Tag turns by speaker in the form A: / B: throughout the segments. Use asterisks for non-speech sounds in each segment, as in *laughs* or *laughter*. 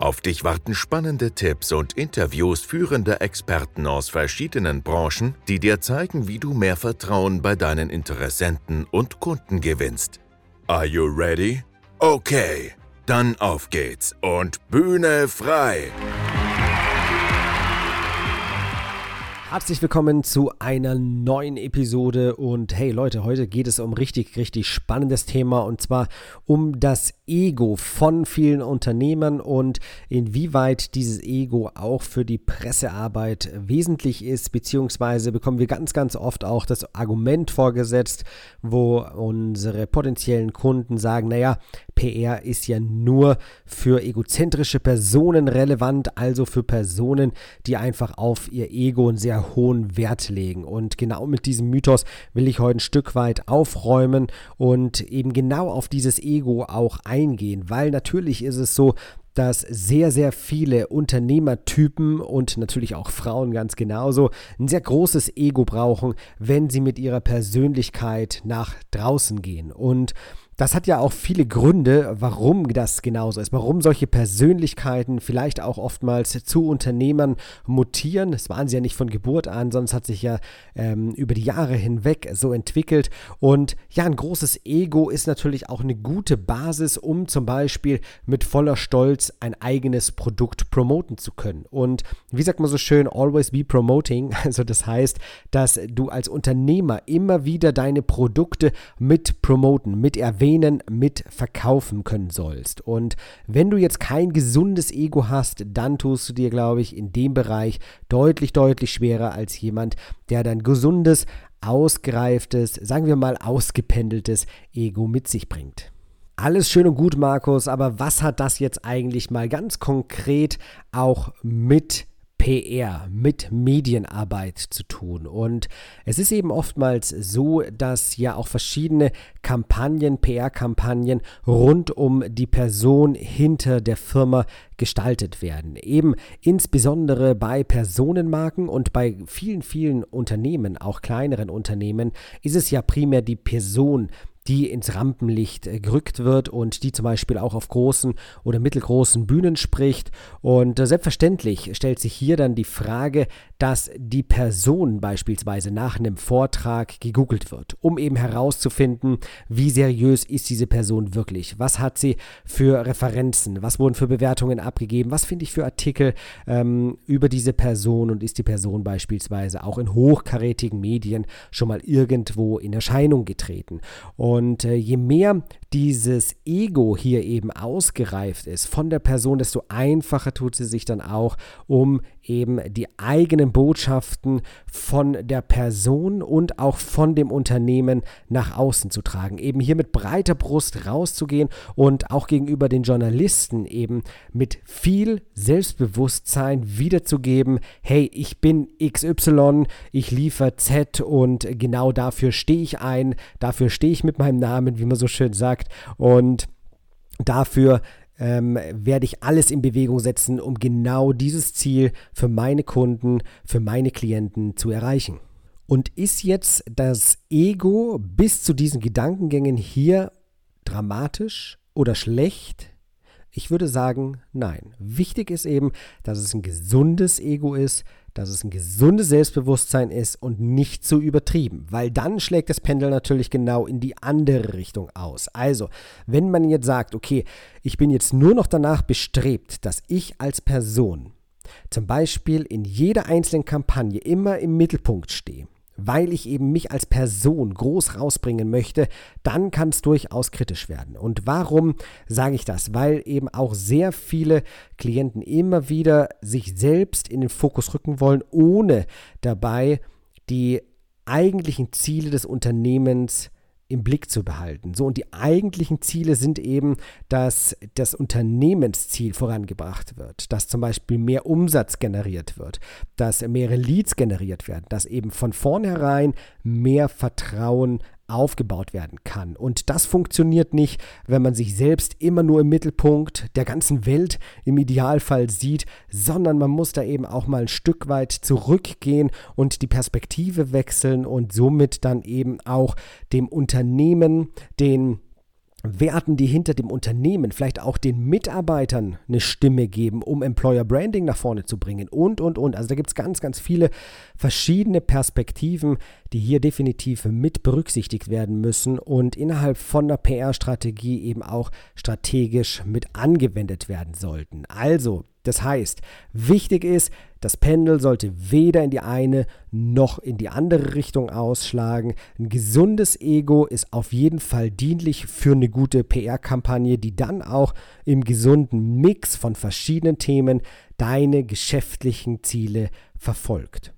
A: Auf dich warten spannende Tipps und Interviews führender Experten aus verschiedenen Branchen, die dir zeigen, wie du mehr Vertrauen bei deinen Interessenten und Kunden gewinnst. Are you ready? Okay, dann auf geht's und Bühne frei!
B: Herzlich willkommen zu einer neuen Episode. Und hey Leute, heute geht es um richtig, richtig spannendes Thema. Und zwar um das Ego von vielen Unternehmern und inwieweit dieses Ego auch für die Pressearbeit wesentlich ist, beziehungsweise bekommen wir ganz, ganz oft auch das Argument vorgesetzt, wo unsere potenziellen Kunden sagen, naja, PR ist ja nur für egozentrische Personen relevant, also für Personen, die einfach auf ihr Ego einen sehr hohen Wert legen. Und genau mit diesem Mythos will ich heute ein Stück weit aufräumen und eben genau auf dieses Ego auch eingehen, weil natürlich ist es so, dass sehr, sehr viele Unternehmertypen und natürlich auch Frauen ganz genauso ein sehr großes Ego brauchen, wenn sie mit ihrer Persönlichkeit nach draußen gehen. Und das hat ja auch viele Gründe, warum das genauso ist, warum solche Persönlichkeiten vielleicht auch oftmals zu Unternehmern mutieren. Das waren sie ja nicht von Geburt an, sonst hat sich ja ähm, über die Jahre hinweg so entwickelt. Und ja, ein großes Ego ist natürlich auch eine gute Basis, um zum Beispiel mit voller Stolz ein eigenes Produkt promoten zu können. Und wie sagt man so schön, always be promoting. *laughs* Also das heißt, dass du als Unternehmer immer wieder deine Produkte mit promoten, mit erwähnen Domänen mit verkaufen können sollst. Und wenn du jetzt kein gesundes Ego hast, dann tust du dir, glaube ich, in dem Bereich deutlich, deutlich schwerer als jemand, der dein gesundes, ausgereiftes, sagen wir mal ausgependeltes Ego mit sich bringt. Alles schön und gut, Markus, aber was hat das jetzt eigentlich mal ganz konkret auch mit PR, mit Medienarbeit zu tun. Und es ist eben oftmals so, dass ja auch verschiedene Kampagnen, PR-Kampagnen rund um die Person hinter der Firma gestaltet werden. Eben insbesondere bei Personenmarken und bei vielen, vielen Unternehmen, auch kleineren Unternehmen, ist es ja primär die Person, die ins Rampenlicht äh, gerückt wird und die zum Beispiel auch auf großen oder mittelgroßen Bühnen spricht. Und äh, selbstverständlich stellt sich hier dann die Frage, dass die Person beispielsweise nach einem Vortrag gegoogelt wird, um eben herauszufinden, wie seriös ist diese Person wirklich, was hat sie für Referenzen, was wurden für Bewertungen abgegeben, was finde ich für Artikel ähm, über diese Person? Und ist die Person beispielsweise auch in hochkarätigen Medien schon mal irgendwo in Erscheinung getreten. Und äh, je mehr dieses Ego hier eben ausgereift ist von der Person, desto einfacher tut sie sich dann auch, um eben die eigenen Botschaften von der Person und auch von dem Unternehmen nach außen zu tragen. Eben hier mit breiter Brust rauszugehen und auch gegenüber den Journalisten eben mit viel Selbstbewusstsein wiederzugeben, hey, ich bin XY, ich liefere Z und genau dafür stehe ich ein, dafür stehe ich mit meinem Namen, wie man so schön sagt. Und dafür ähm, werde ich alles in Bewegung setzen, um genau dieses Ziel für meine Kunden, für meine Klienten zu erreichen. Und ist jetzt das Ego bis zu diesen Gedankengängen hier dramatisch oder schlecht? Ich würde sagen, nein. Wichtig ist eben, dass es ein gesundes Ego ist, dass es ein gesundes Selbstbewusstsein ist und nicht zu übertrieben, weil dann schlägt das Pendel natürlich genau in die andere Richtung aus. Also, wenn man jetzt sagt, okay, ich bin jetzt nur noch danach bestrebt, dass ich als Person zum Beispiel in jeder einzelnen Kampagne immer im Mittelpunkt stehe, weil ich eben mich als Person groß rausbringen möchte, dann kann es durchaus kritisch werden. Und warum sage ich das? Weil eben auch sehr viele Klienten immer wieder sich selbst in den Fokus rücken wollen, ohne dabei die eigentlichen Ziele des Unternehmens zu im Blick zu behalten. So, und die eigentlichen Ziele sind eben, dass das Unternehmensziel vorangebracht wird, dass zum Beispiel mehr Umsatz generiert wird, dass mehrere Leads generiert werden, dass eben von vornherein mehr Vertrauen aufgebaut werden kann. Und das funktioniert nicht, wenn man sich selbst immer nur im Mittelpunkt der ganzen Welt im Idealfall sieht, sondern man muss da eben auch mal ein Stück weit zurückgehen und die Perspektive wechseln und somit dann eben auch dem Unternehmen den Werten, die hinter dem Unternehmen, vielleicht auch den Mitarbeitern eine Stimme geben, um Employer Branding nach vorne zu bringen und, und, und. Also da gibt es ganz, ganz viele verschiedene Perspektiven, die hier definitiv mit berücksichtigt werden müssen und innerhalb von der PR-Strategie eben auch strategisch mit angewendet werden sollten. Also, das heißt, wichtig ist, das Pendel sollte weder in die eine noch in die andere Richtung ausschlagen. Ein gesundes Ego ist auf jeden Fall dienlich für eine gute PR-Kampagne, die dann auch im gesunden Mix von verschiedenen Themen deine geschäftlichen Ziele verfolgt.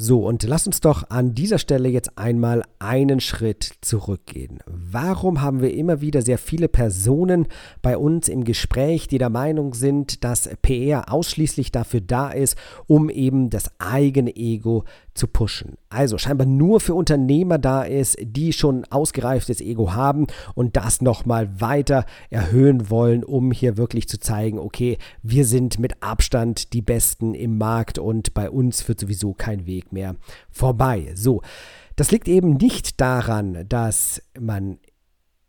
B: So, und lass uns doch an dieser Stelle jetzt einmal einen Schritt zurückgehen. Warum haben wir immer wieder sehr viele Personen bei uns im Gespräch, die der Meinung sind, dass PR ausschließlich dafür da ist, um eben das eigene Ego zu pushen. Also scheinbar nur für Unternehmer da ist, die schon ausgereiftes Ego haben und das nochmal weiter erhöhen wollen, um hier wirklich zu zeigen, okay, wir sind mit Abstand die Besten im Markt und bei uns führt sowieso kein Weg mehr vorbei. So. Das liegt eben nicht daran, dass man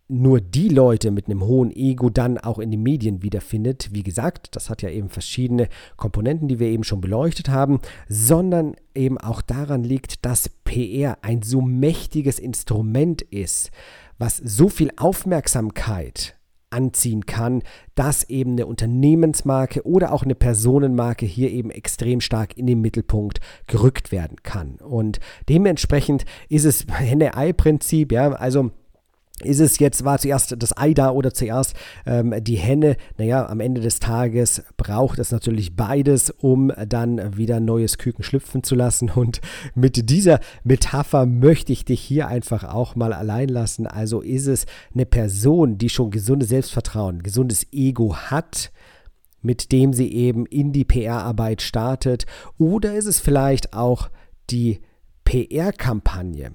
B: nur die Leute mit einem hohen Ego dann auch in den Medien wiederfindet. Wie gesagt, das hat ja eben verschiedene Komponenten, die wir eben schon beleuchtet haben, sondern eben auch daran liegt, dass PR ein so mächtiges Instrument ist, was so viel Aufmerksamkeit anziehen kann, dass eben eine Unternehmensmarke oder auch eine Personenmarke hier eben extrem stark in den Mittelpunkt gerückt werden kann. Und dementsprechend ist es Henne-Ei-Prinzip, ja, also ist es jetzt, war zuerst das Ei da oder zuerst ähm, die Henne? Naja, am Ende des Tages braucht es natürlich beides, um dann wieder neues Küken schlüpfen zu lassen. *laughs* Und mit dieser Metapher möchte ich dich hier einfach auch mal allein lassen. Also ist es eine Person, die schon gesundes Selbstvertrauen, gesundes Ego hat, mit dem sie eben in die PR-Arbeit startet? Oder ist es vielleicht auch die PR-Kampagne,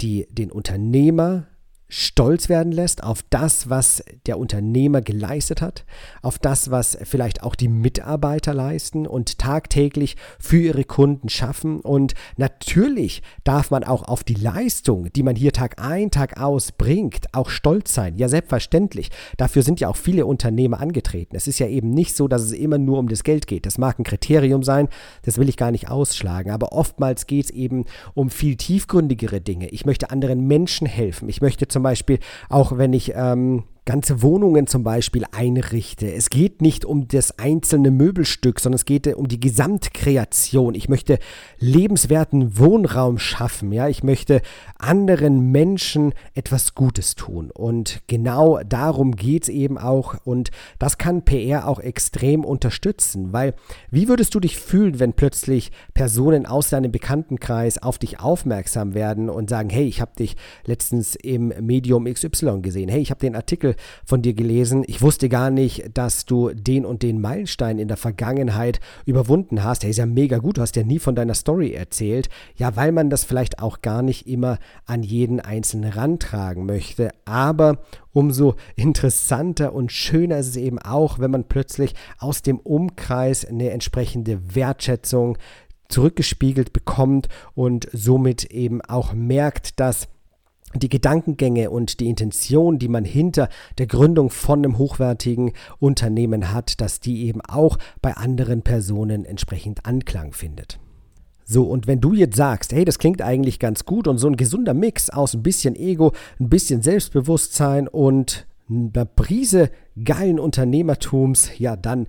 B: die den Unternehmer stolz werden lässt auf das, was der Unternehmer geleistet hat, auf das, was vielleicht auch die Mitarbeiter leisten und tagtäglich für ihre Kunden schaffen. Und natürlich darf man auch auf die Leistung, die man hier Tag ein, Tag aus bringt, auch stolz sein. Ja, selbstverständlich. Dafür sind ja auch viele Unternehmer angetreten. Es ist ja eben nicht so, dass es immer nur um das Geld geht. Das mag ein Kriterium sein, das will ich gar nicht ausschlagen. Aber oftmals geht es eben um viel tiefgründigere Dinge. Ich möchte anderen Menschen helfen. Ich möchte zum zum Beispiel, auch wenn ich ähm, ganze Wohnungen zum Beispiel einrichte. Es geht nicht um das einzelne Möbelstück, sondern es geht um die Gesamtkreation. Ich möchte lebenswerten Wohnraum schaffen. Ja, ich möchte anderen Menschen etwas Gutes tun. Und genau darum geht es eben auch. Und das kann PR auch extrem unterstützen, weil wie würdest du dich fühlen, wenn plötzlich Personen aus deinem Bekanntenkreis auf dich aufmerksam werden und sagen, hey, ich habe dich letztens im Medium XY gesehen. Hey, ich habe den Artikel von dir gelesen. Ich wusste gar nicht, dass du den und den Meilenstein in der Vergangenheit überwunden hast. Der ist ja mega gut. Du hast ja nie von deiner Story erzählt. Ja, weil man das vielleicht auch gar nicht immer an jeden Einzelnen rantragen möchte. Aber umso interessanter und schöner ist es eben auch, wenn man plötzlich aus dem Umkreis eine entsprechende Wertschätzung zurückgespiegelt bekommt und somit eben auch merkt, dass die Gedankengänge und die Intention, die man hinter der Gründung von einem hochwertigen Unternehmen hat, dass die eben auch bei anderen Personen entsprechend Anklang findet. So, und wenn du jetzt sagst, hey, das klingt eigentlich ganz gut und so ein gesunder Mix aus ein bisschen Ego, ein bisschen Selbstbewusstsein und einer Prise geilen Unternehmertums, ja, dann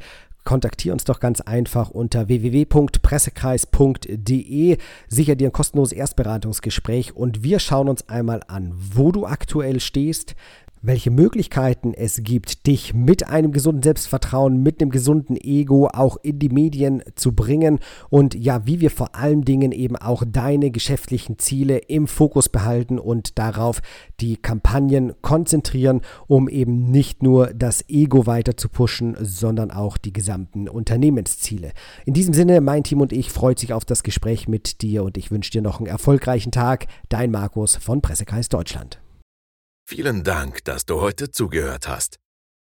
B: kontaktiere uns doch ganz einfach unter www.pressekreis.de. Sicher dir ein kostenloses Erstberatungsgespräch und wir schauen uns einmal an, wo du aktuell stehst, welche Möglichkeiten es gibt, dich mit einem gesunden Selbstvertrauen, mit einem gesunden Ego auch in die Medien zu bringen und ja, wie wir vor allen Dingen eben auch deine geschäftlichen Ziele im Fokus behalten und darauf die Kampagnen konzentrieren, um eben nicht nur das Ego weiter zu pushen, sondern auch die gesamten Unternehmensziele. In diesem Sinne, mein Team und ich freut sich auf das Gespräch mit dir und ich wünsche dir noch einen erfolgreichen Tag. Dein Markus von Pressekreis Deutschland.
A: Vielen Dank, dass du heute zugehört hast.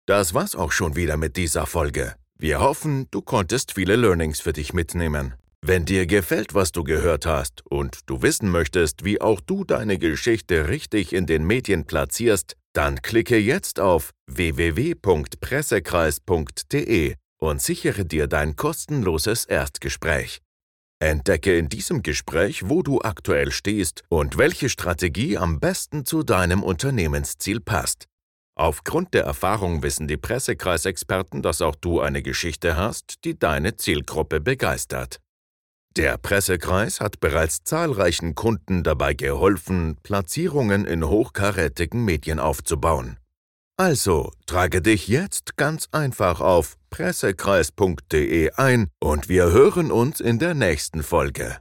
A: Das war's auch schon wieder mit dieser Folge. Wir hoffen, du konntest viele Learnings für dich mitnehmen. Wenn dir gefällt, was du gehört hast und du wissen möchtest, wie auch du deine Geschichte richtig in den Medien platzierst, dann klicke jetzt auf www.pressekreis.de und sichere dir dein kostenloses Erstgespräch. Entdecke in diesem Gespräch, wo du aktuell stehst und welche Strategie am besten zu deinem Unternehmensziel passt. Aufgrund der Erfahrung wissen die Pressekreisexperten, dass auch du eine Geschichte hast, die deine Zielgruppe begeistert. Der Pressekreis hat bereits zahlreichen Kunden dabei geholfen, Platzierungen in hochkarätigen Medien aufzubauen. Also trage dich jetzt ganz einfach auf pressekreis.de ein und wir hören uns in der nächsten Folge.